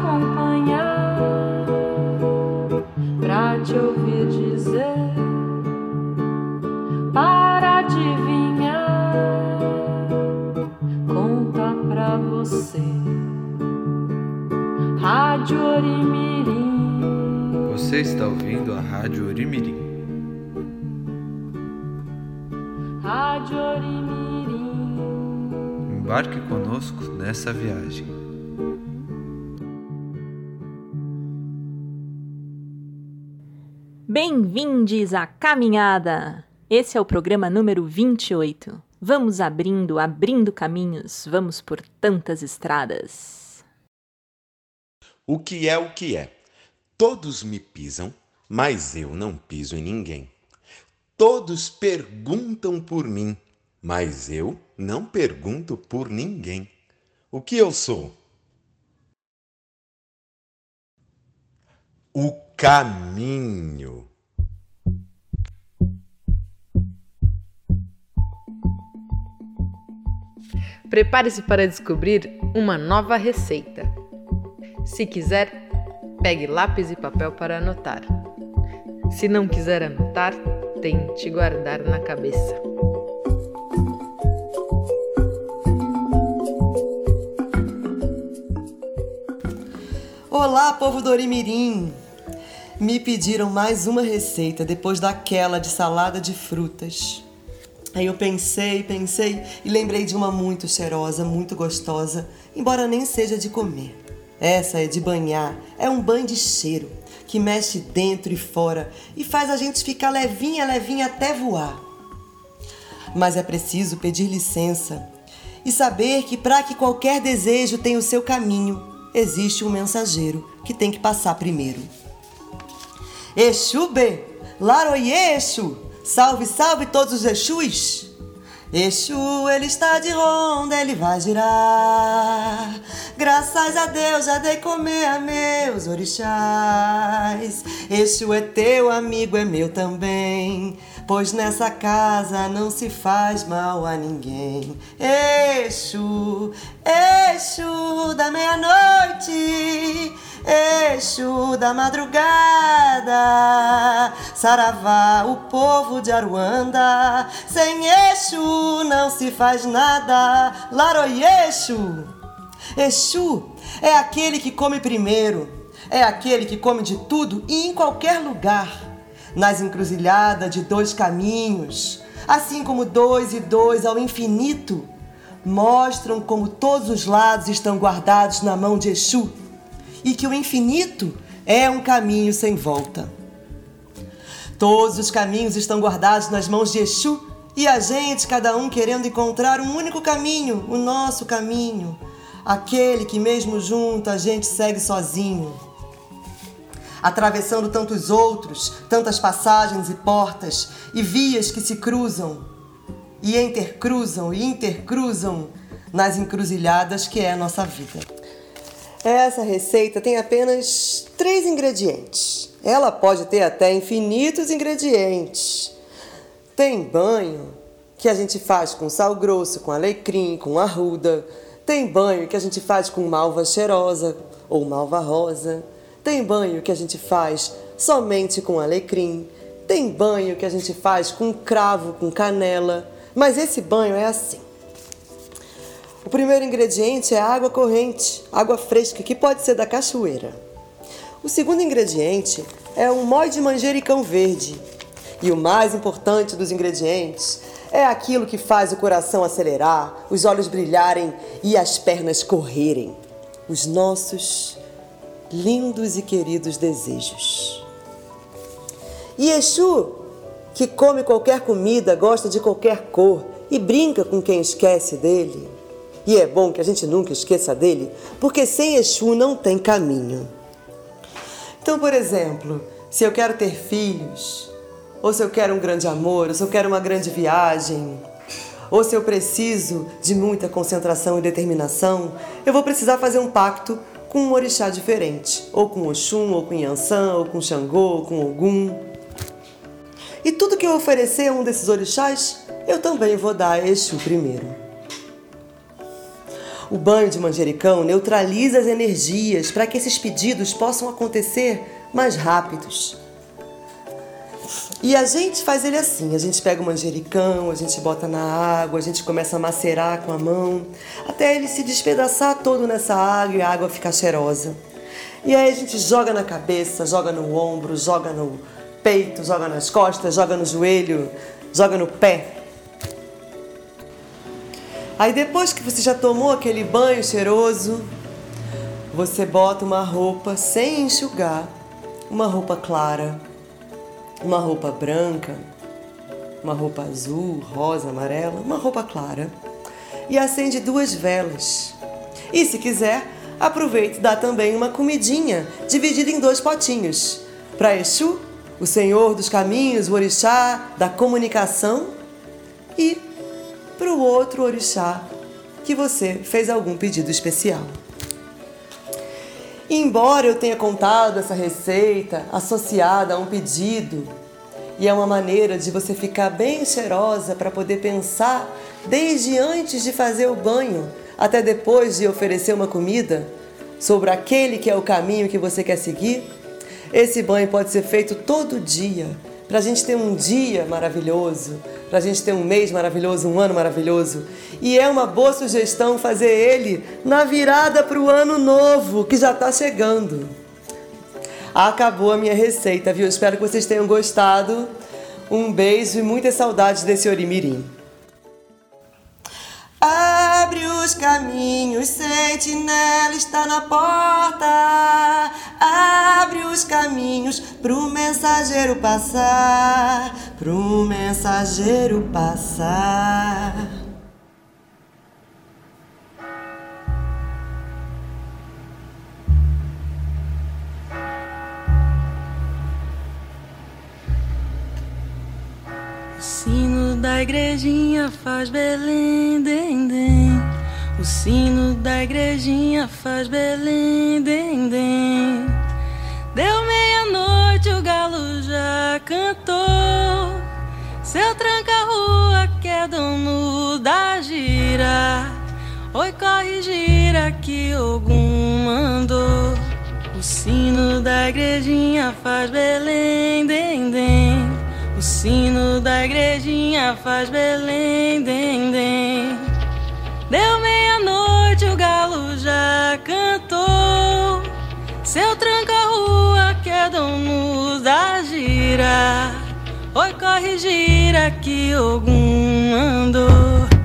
acompanhar, pra te ouvir dizer, para adivinhar, conta pra você. Rádio Orimirim. Você está ouvindo a Rádio Orimirim. Rádio Orimirim. Embarque conosco nessa viagem. Bem-vindos à caminhada! Esse é o programa número 28. Vamos abrindo, abrindo caminhos, vamos por tantas estradas. O que é o que é? Todos me pisam, mas eu não piso em ninguém. Todos perguntam por mim, mas eu não pergunto por ninguém. O que eu sou? O caminho. Prepare-se para descobrir uma nova receita. Se quiser, pegue lápis e papel para anotar. Se não quiser anotar, tente guardar na cabeça. Olá, povo do Orimirim! Me pediram mais uma receita depois daquela de salada de frutas. Aí eu pensei, pensei e lembrei de uma muito cheirosa, muito gostosa, embora nem seja de comer. Essa é de banhar, é um banho de cheiro que mexe dentro e fora e faz a gente ficar levinha, levinha até voar. Mas é preciso pedir licença e saber que para que qualquer desejo tenha o seu caminho, existe um mensageiro que tem que passar primeiro. Exu B, Laroie Exu, salve, salve todos os Exus! Exu, ele está de ronda, ele vai girar. Graças a Deus já dei comer a meus orixás. Exu é teu amigo, é meu também. Pois nessa casa não se faz mal a ninguém. Exu, Exu da meia-noite. Exu da madrugada, Saravá, o povo de Aruanda, sem Exu não se faz nada, Laroi Exu. Exu é aquele que come primeiro, é aquele que come de tudo e em qualquer lugar, nas encruzilhadas de dois caminhos, assim como dois e dois ao infinito, mostram como todos os lados estão guardados na mão de Exu e que o infinito é um caminho sem volta. Todos os caminhos estão guardados nas mãos de Exu e a gente, cada um querendo encontrar um único caminho, o nosso caminho, aquele que mesmo junto a gente segue sozinho. Atravessando tantos outros, tantas passagens e portas e vias que se cruzam e intercruzam e intercruzam nas encruzilhadas que é a nossa vida. Essa receita tem apenas três ingredientes. Ela pode ter até infinitos ingredientes. Tem banho que a gente faz com sal grosso, com alecrim, com arruda. Tem banho que a gente faz com malva cheirosa ou malva rosa. Tem banho que a gente faz somente com alecrim. Tem banho que a gente faz com cravo, com canela. Mas esse banho é assim. O primeiro ingrediente é água corrente, água fresca, que pode ser da cachoeira. O segundo ingrediente é um mó de manjericão verde. E o mais importante dos ingredientes é aquilo que faz o coração acelerar, os olhos brilharem e as pernas correrem. Os nossos lindos e queridos desejos. E Exu, que come qualquer comida, gosta de qualquer cor e brinca com quem esquece dele. E é bom que a gente nunca esqueça dele, porque sem Exu não tem caminho. Então, por exemplo, se eu quero ter filhos, ou se eu quero um grande amor, ou se eu quero uma grande viagem, ou se eu preciso de muita concentração e determinação, eu vou precisar fazer um pacto com um orixá diferente, ou com Oxum, ou com Yansan, ou com Xangô, ou com Ogum. E tudo que eu oferecer a um desses orixás, eu também vou dar a Exu primeiro. O banho de manjericão neutraliza as energias para que esses pedidos possam acontecer mais rápidos. E a gente faz ele assim: a gente pega o manjericão, a gente bota na água, a gente começa a macerar com a mão, até ele se despedaçar todo nessa água e a água ficar cheirosa. E aí a gente joga na cabeça, joga no ombro, joga no peito, joga nas costas, joga no joelho, joga no pé. Aí depois que você já tomou aquele banho cheiroso, você bota uma roupa sem enxugar, uma roupa clara, uma roupa branca, uma roupa azul, rosa, amarela, uma roupa clara e acende duas velas. E se quiser, aproveite e dá também uma comidinha dividida em dois potinhos para Exu, o Senhor dos caminhos, o orixá da comunicação e para o outro orixá que você fez algum pedido especial. Embora eu tenha contado essa receita associada a um pedido, e é uma maneira de você ficar bem cheirosa para poder pensar desde antes de fazer o banho até depois de oferecer uma comida sobre aquele que é o caminho que você quer seguir. Esse banho pode ser feito todo dia, para a gente ter um dia maravilhoso, para a gente ter um mês maravilhoso, um ano maravilhoso. E é uma boa sugestão fazer ele na virada para o ano novo, que já está chegando. Acabou a minha receita, viu? Espero que vocês tenham gostado. Um beijo e muitas saudades desse Orimirim. Abre os caminhos, sentinela está na porta. Abre os caminhos pro mensageiro passar, pro mensageiro passar. Da igrejinha faz Belém, dem, dem. O sino da igrejinha faz Belém, dem, dem. Deu meia-noite, o galo já cantou. Seu tranca-rua que é dono da gira. Oi, corre, gira que algum mandou. O sino da igrejinha faz Belém, dem, dem. O sino da igrejinha faz Belém, dem, dem. Deu meia-noite, o galo já cantou. Seu tranca-rua que é dono da gira. Oi, corre, gira que algum andou.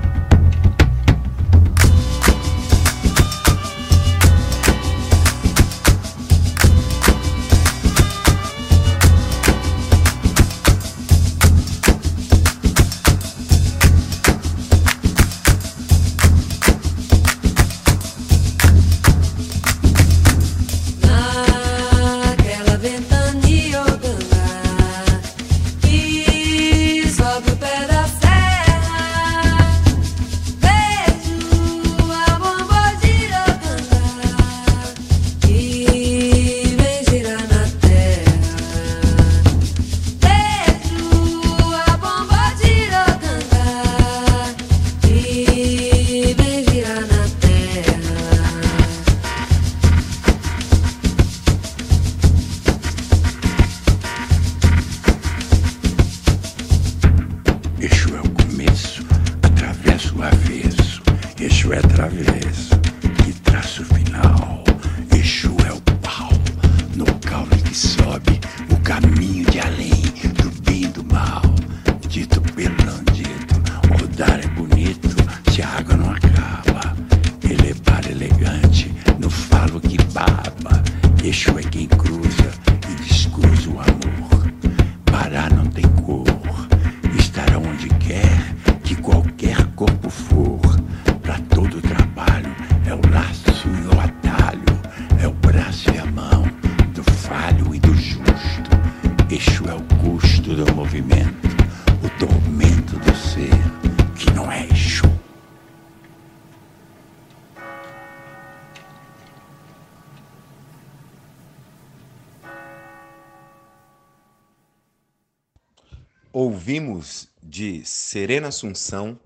Ouvimos de Serena Assunção,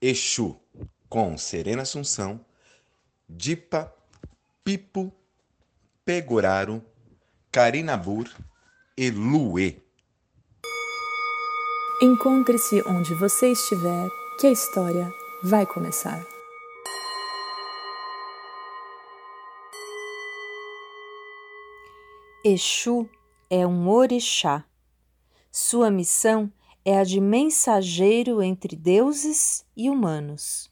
Exu com Serena Assunção, Dipa, Pipo, Pegoraro, Carinabur e Luê. Encontre-se onde você estiver, que a história vai começar. Exu é um orixá. Sua missão é a de mensageiro entre deuses e humanos.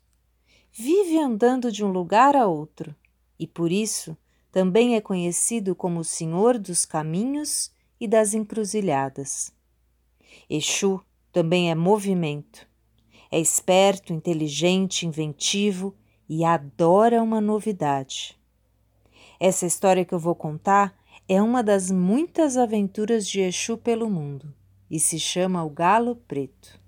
Vive andando de um lugar a outro e, por isso, também é conhecido como o Senhor dos Caminhos e das Encruzilhadas. Exu também é movimento. É esperto, inteligente, inventivo e adora uma novidade. Essa história que eu vou contar é uma das muitas aventuras de Exu pelo mundo e se chama O Galo Preto.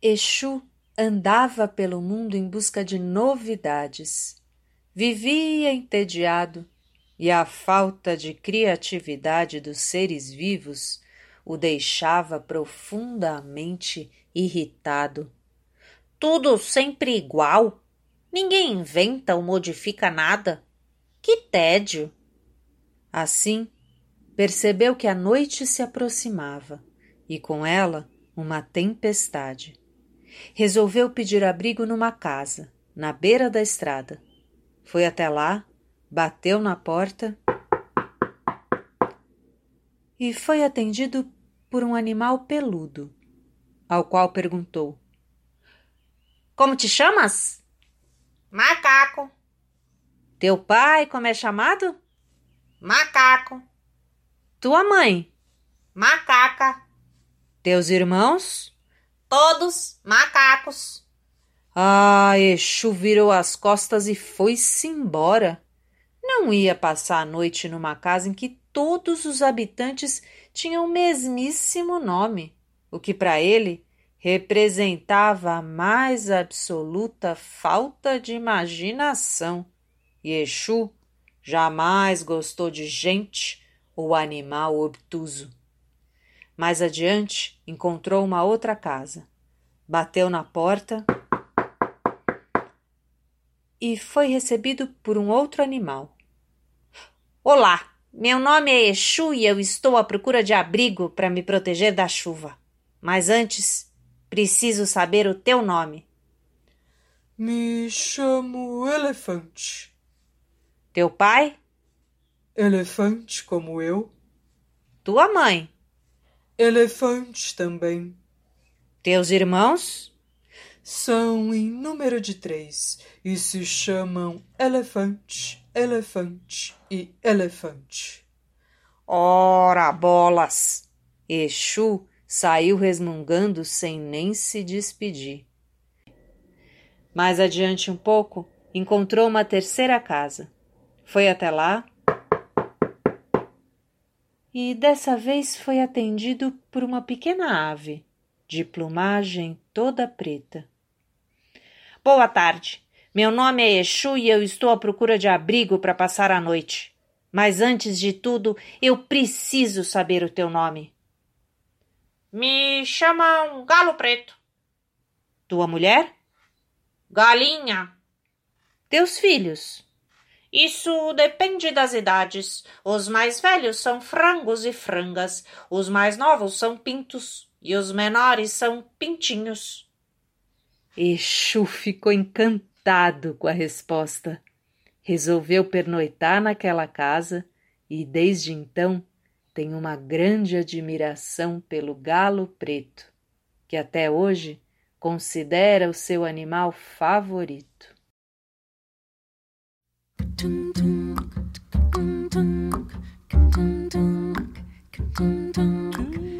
Exu andava pelo mundo em busca de novidades. Vivia entediado e a falta de criatividade dos seres vivos o deixava profundamente irritado. Tudo sempre igual. Ninguém inventa ou modifica nada. Que tédio! Assim, percebeu que a noite se aproximava e com ela uma tempestade. Resolveu pedir abrigo numa casa, na beira da estrada. Foi até lá, bateu na porta e foi atendido por um animal peludo, ao qual perguntou: Como te chamas? Macaco. Teu pai, como é chamado? Macaco. Tua mãe? Macaca. Teus irmãos? Todos macacos. Ah, Exu virou as costas e foi-se embora. Não ia passar a noite numa casa em que todos os habitantes tinham o mesmíssimo nome, o que para ele representava a mais absoluta falta de imaginação. E Exu jamais gostou de gente ou animal obtuso. Mais adiante, encontrou uma outra casa. Bateu na porta e foi recebido por um outro animal. Olá, meu nome é Exu e eu estou à procura de abrigo para me proteger da chuva. Mas antes, preciso saber o teu nome. Me chamo Elefante. Teu pai? Elefante como eu. Tua mãe? Elefante também. Teus irmãos? São em número de três e se chamam Elefante, Elefante e Elefante. Ora bolas! Exu saiu resmungando sem nem se despedir. Mais adiante um pouco, encontrou uma terceira casa. Foi até lá e dessa vez foi atendido por uma pequena ave de plumagem toda preta. Boa tarde. Meu nome é Exu e eu estou à procura de abrigo para passar a noite. Mas antes de tudo, eu preciso saber o teu nome. Me chamam Galo Preto. Tua mulher? Galinha. Teus filhos? Isso depende das idades. Os mais velhos são frangos e frangas, os mais novos são pintos e os menores são pintinhos. Exu ficou encantado com a resposta. Resolveu pernoitar naquela casa e, desde então, tem uma grande admiração pelo galo preto, que até hoje considera o seu animal favorito. Tung tung tung tung tung tung tung tung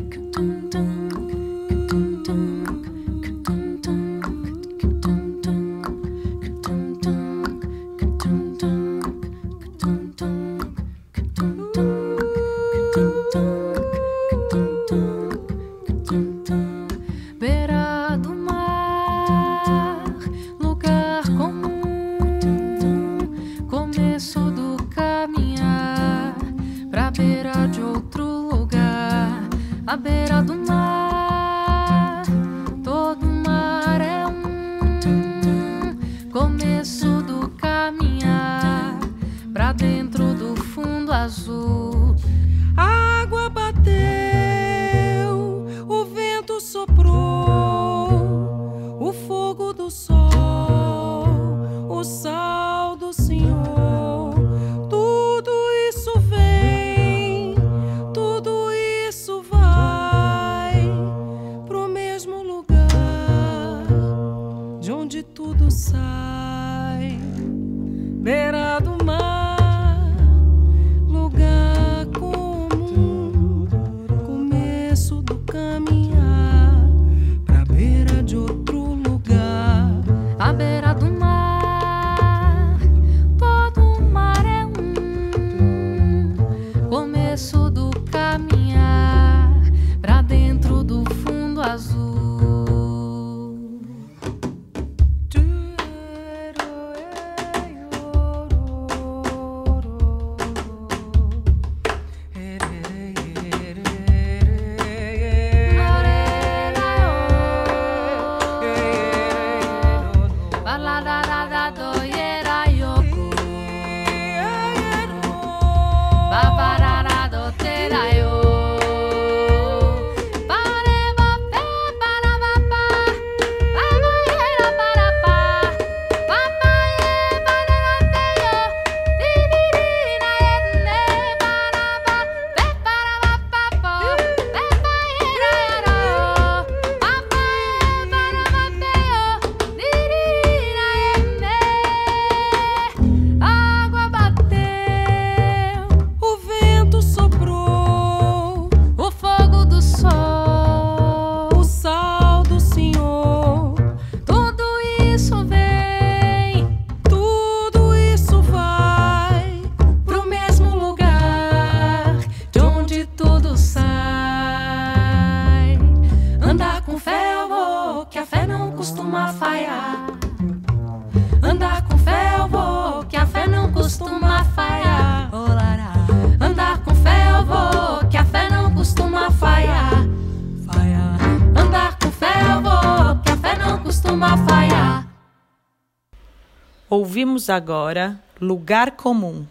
Ouvimos agora Lugar Comum,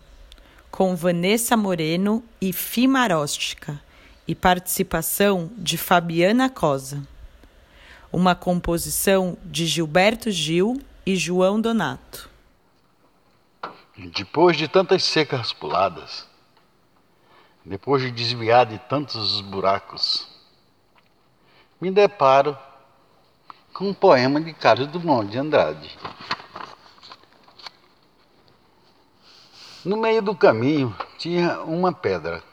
com Vanessa Moreno e Fimaróstica, e participação de Fabiana Cosa. Uma composição de Gilberto Gil e João Donato. Depois de tantas secas puladas, depois de desviar de tantos buracos, me deparo com um poema de Carlos Drummond de Andrade. No meio do caminho tinha uma pedra.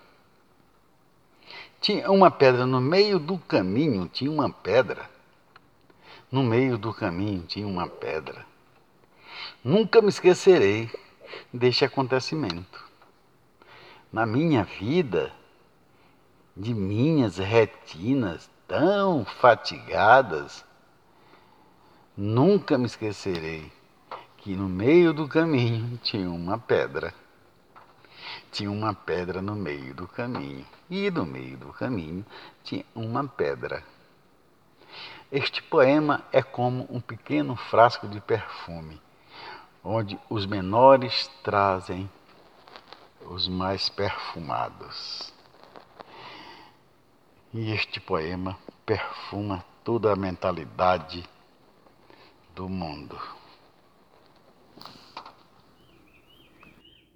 Tinha uma pedra no meio do caminho, tinha uma pedra. No meio do caminho tinha uma pedra. Nunca me esquecerei deste acontecimento. Na minha vida, de minhas retinas tão fatigadas, nunca me esquecerei que no meio do caminho tinha uma pedra. Tinha uma pedra no meio do caminho, e no meio do caminho tinha uma pedra. Este poema é como um pequeno frasco de perfume, onde os menores trazem os mais perfumados. E este poema perfuma toda a mentalidade do mundo.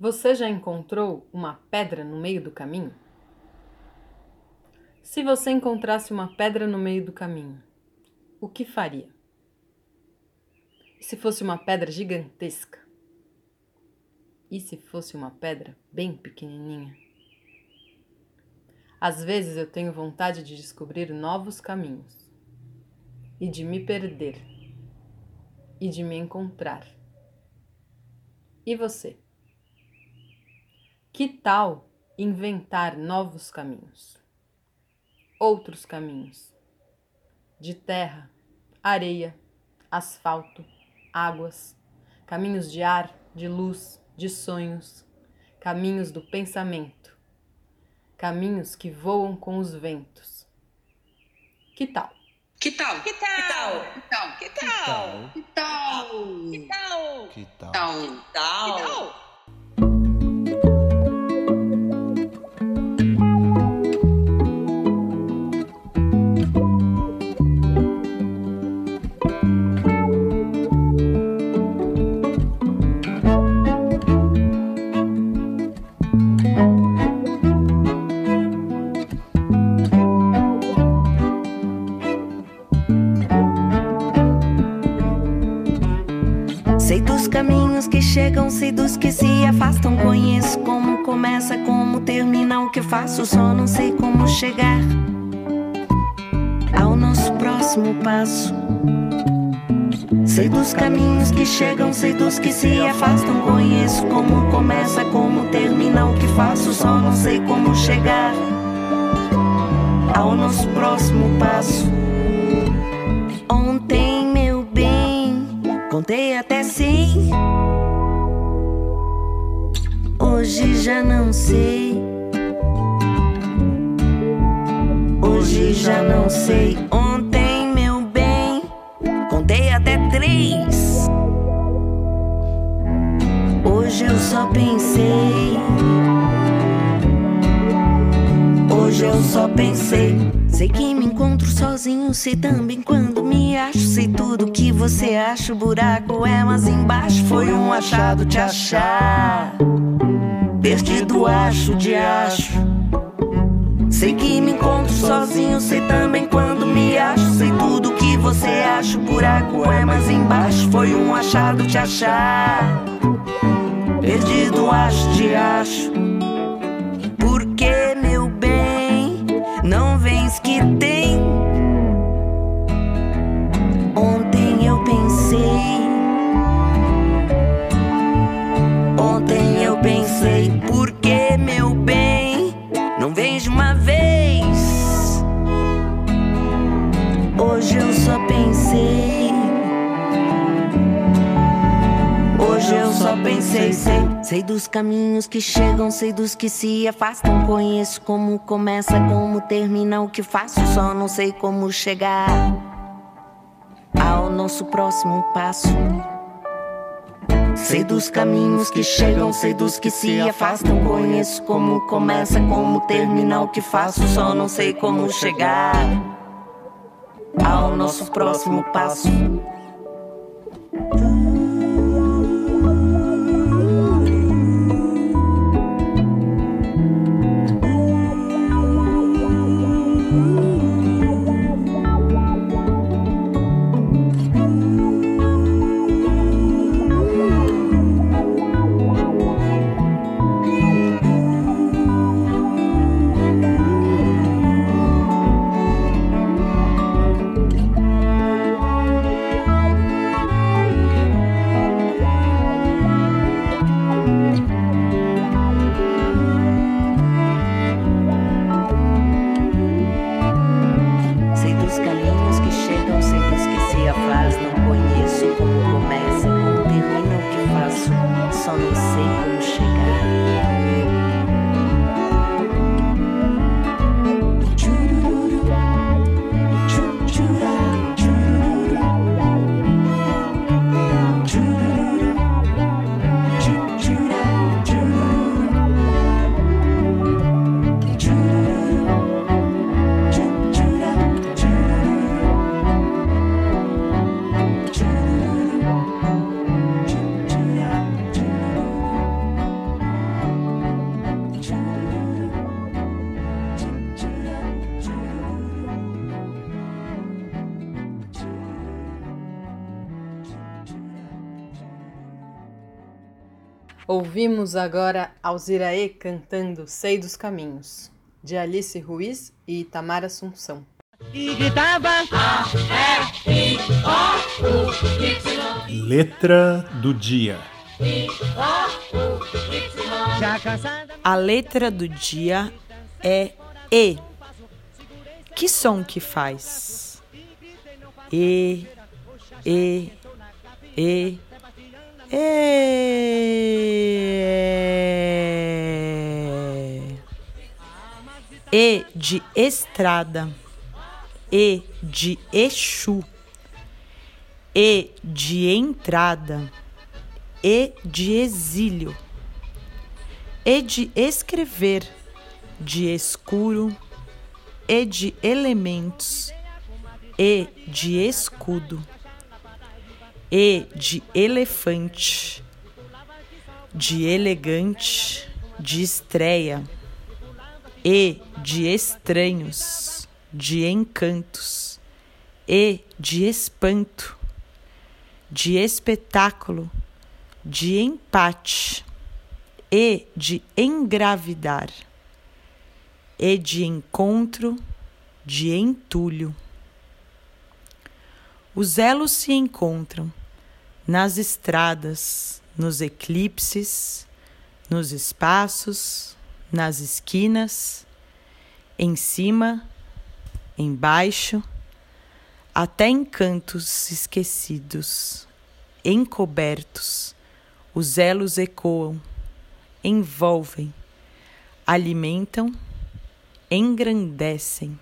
Você já encontrou uma pedra no meio do caminho? Se você encontrasse uma pedra no meio do caminho, o que faria? E se fosse uma pedra gigantesca? E se fosse uma pedra bem pequenininha? Às vezes eu tenho vontade de descobrir novos caminhos e de me perder e de me encontrar. E você? Que tal inventar novos caminhos? Outros caminhos de terra, areia, asfalto, águas, caminhos de ar, de luz, de sonhos, caminhos do pensamento, caminhos que voam com os ventos. Que tal? Que tal? Que tal? Que tal? Que tal? Que tal? Que tal? Que tal? Que tal? Que tal? Sei caminhos que chegam, sei dos que se afastam. Conheço como começa, como termina o que faço. Só não sei como chegar ao nosso próximo passo. Sei dos caminhos que chegam, sei dos que se afastam. Conheço como começa, como termina o que faço. Só não sei como chegar ao nosso próximo passo. Ontem, meu bem, contei até cem. Hoje já não sei. Hoje já não sei. Ontem, meu bem, contei até três. Hoje eu só pensei. Hoje eu só pensei. Sei que me encontro sozinho, sei também quando me acho. Sei tudo que você acha. O buraco é mais embaixo. Foi um achado te achar. Perdido acho de acho. Sei que me encontro sozinho, sei também quando me acho. Sei tudo que você acha. O buraco é mais embaixo. Foi um achado te achar. Perdido acho de acho. Caminhos que chegam, sei dos que se afastam. Conheço como começa, como termina o que faço, só não sei como chegar ao nosso próximo passo. Sei dos caminhos que chegam, sei dos que se afastam. Conheço como começa, como termina o que faço, só não sei como chegar ao nosso próximo passo. Ouvimos agora Alziraê cantando Sei dos Caminhos, de Alice Ruiz e Itamar Assunção. Letra do dia. A letra do dia é E. Que som que faz? E, E, E, E. E de estrada. E de Exu. E de entrada. E de exílio. E de escrever. De escuro. E de elementos. E de escudo. E de elefante, de elegante, de estreia. E de estranhos, de encantos. E de espanto, de espetáculo, de empate. E de engravidar. E de encontro, de entulho. Os elos se encontram nas estradas, nos eclipses, nos espaços, nas esquinas, em cima, embaixo, até em cantos esquecidos, encobertos, os elos ecoam, envolvem, alimentam, engrandecem.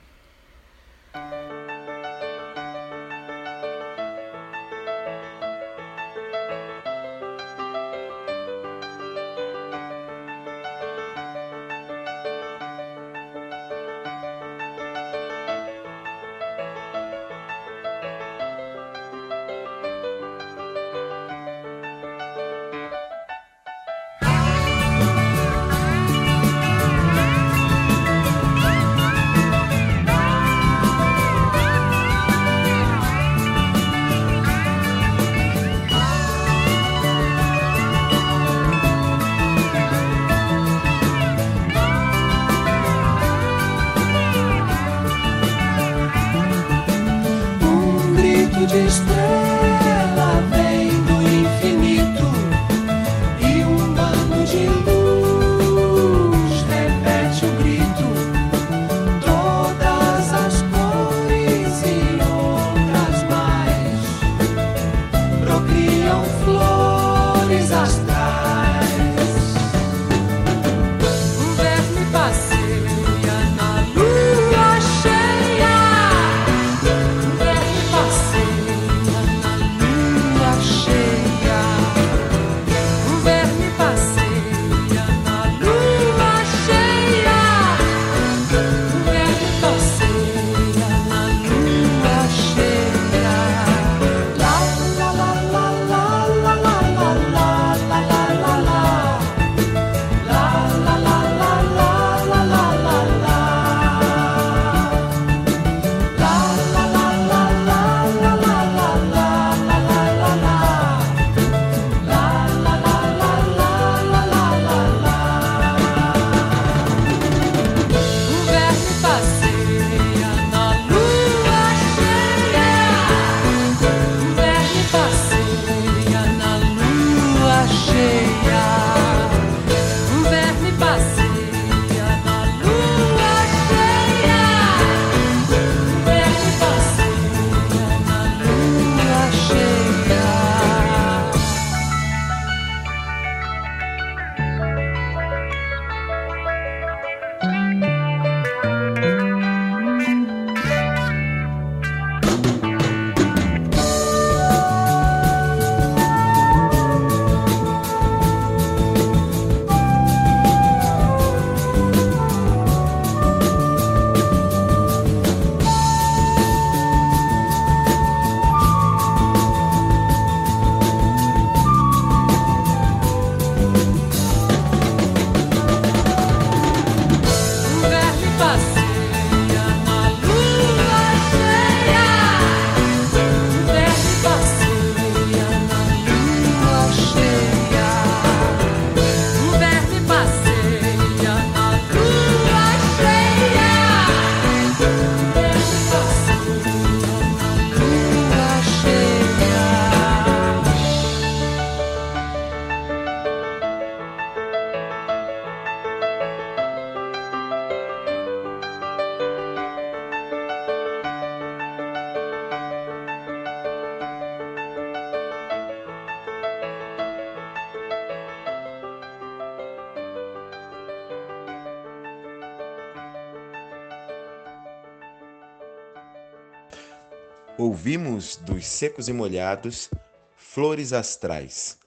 Ouvimos dos Secos e Molhados Flores Astrais,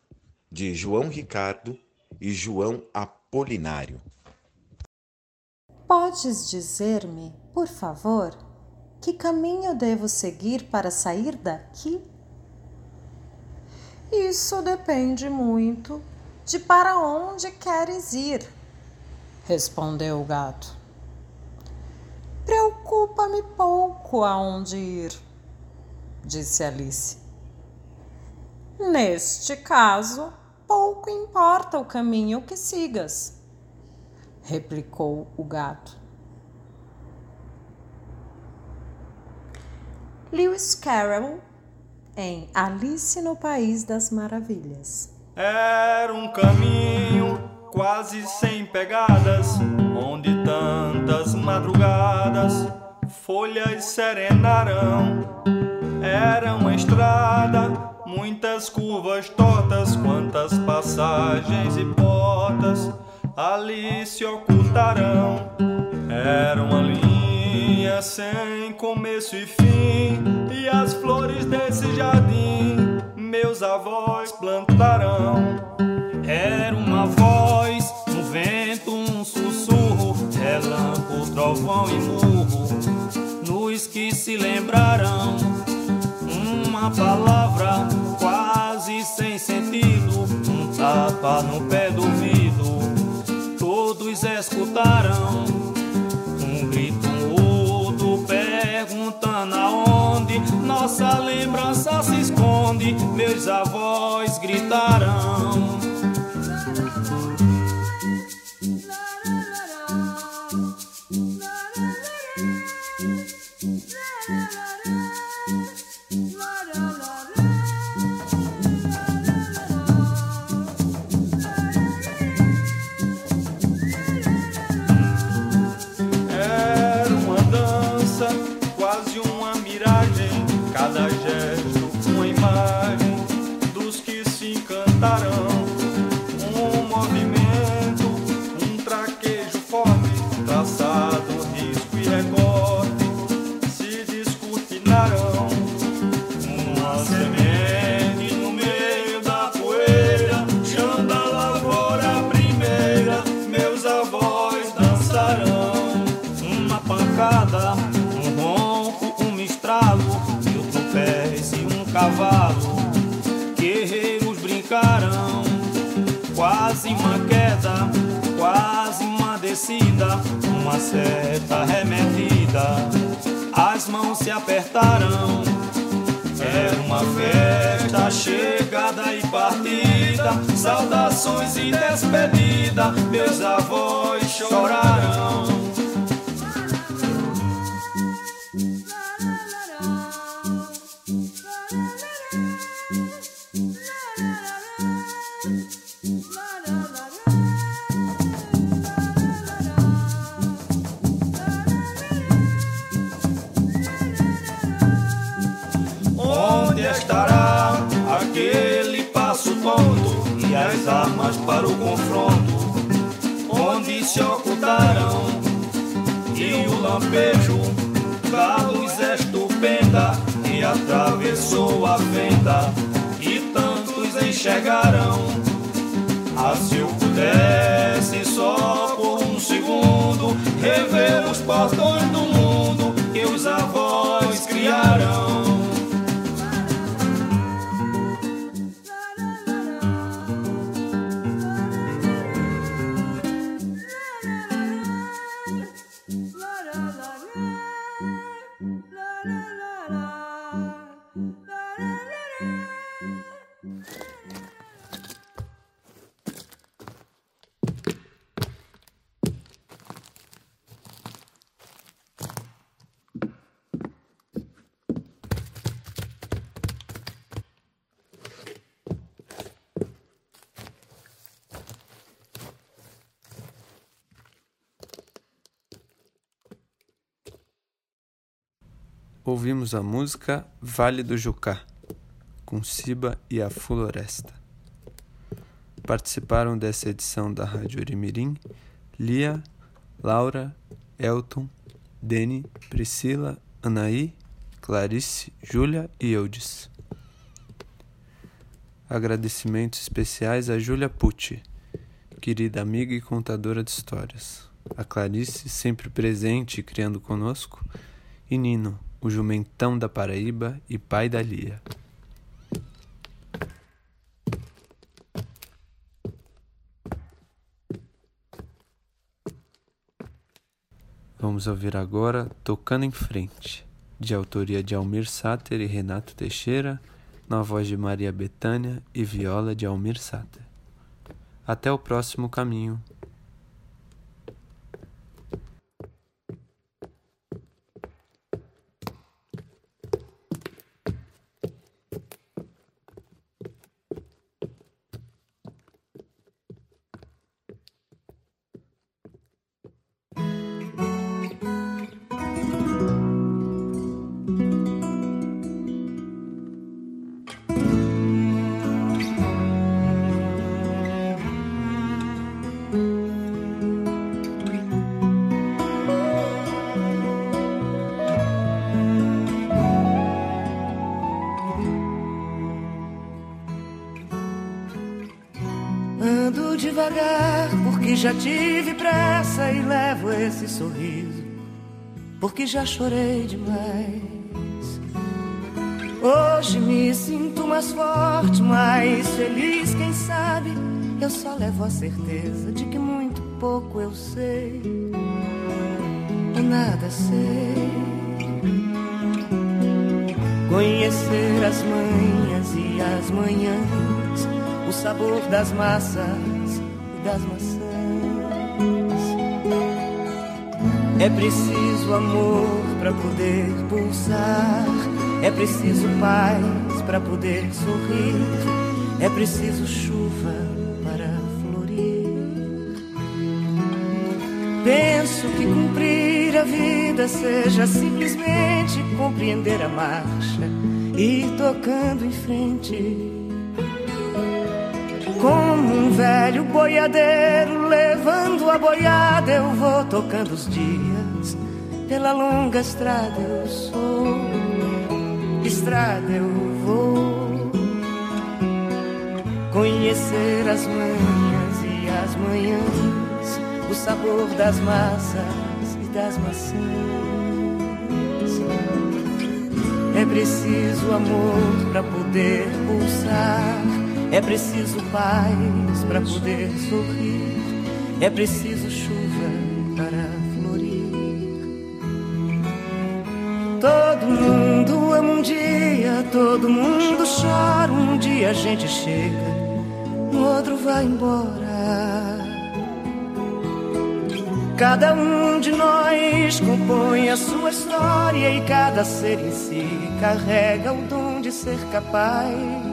de João Ricardo e João Apolinário. Podes dizer-me, por favor, que caminho devo seguir para sair daqui? Isso depende muito de para onde queres ir, respondeu o gato. Preocupa-me pouco aonde ir disse Alice. Neste caso, pouco importa o caminho que sigas, replicou o gato. Lewis Carroll em Alice no País das Maravilhas. Era um caminho quase sem pegadas, onde tantas madrugadas folhas serenarão. Era uma estrada, muitas curvas tortas, quantas passagens e portas ali se ocultarão. Era uma linha sem começo e fim, e as flores desse jardim meus avós plantarão. Era uma voz no vento, um sussurro, relâmpago, trovão e murro, nos que se lembrarão. Uma palavra quase sem sentido, um tapa no pé do ouvido, todos escutarão. Um grito mudo perguntando aonde nossa lembrança se esconde, meus avós gritarão. Saudações e despedida, meus avós chorarão. Para o confronto? Onde se ocultarão e o lampejo da luz estupenda que atravessou a fenda e tantos enxergarão? Ah, se eu pudesse só por um segundo rever os portões do mundo que os avós criarão. Ouvimos a música Vale do Jucá, com Siba e a Floresta. Participaram dessa edição da Rádio Orimirim Lia, Laura, Elton, Deni, Priscila, Anaí, Clarice, Júlia e Eudes. Agradecimentos especiais a Júlia Pucci, querida amiga e contadora de histórias. A Clarice, sempre presente e criando conosco. E Nino, o jumentão da Paraíba e pai da Lia. Vamos ouvir agora Tocando em Frente, de autoria de Almir Sater e Renato Teixeira, na voz de Maria Bethânia e viola de Almir Sater. Até o próximo caminho. Já chorei demais. Hoje me sinto mais forte, mais feliz, quem sabe? Eu só levo a certeza de que muito pouco eu sei. Eu nada sei. Conhecer as manhas e as manhãs, o sabor das massas e das maçãs. É preciso amor para poder pulsar, é preciso paz para poder sorrir, é preciso chuva para florir. Penso que cumprir a vida seja simplesmente compreender a marcha e tocando em frente. Como um velho boiadeiro levando a boiada, eu vou tocando os dias. Pela longa estrada eu sou, estrada eu vou. Conhecer as manhãs e as manhãs, o sabor das massas e das maçãs. É preciso amor para poder pulsar. É preciso paz para poder sorrir. É preciso chuva para florir. Todo mundo ama um dia, todo mundo chora. Um dia a gente chega, no outro vai embora. Cada um de nós compõe a sua história e cada ser em si carrega o dom de ser capaz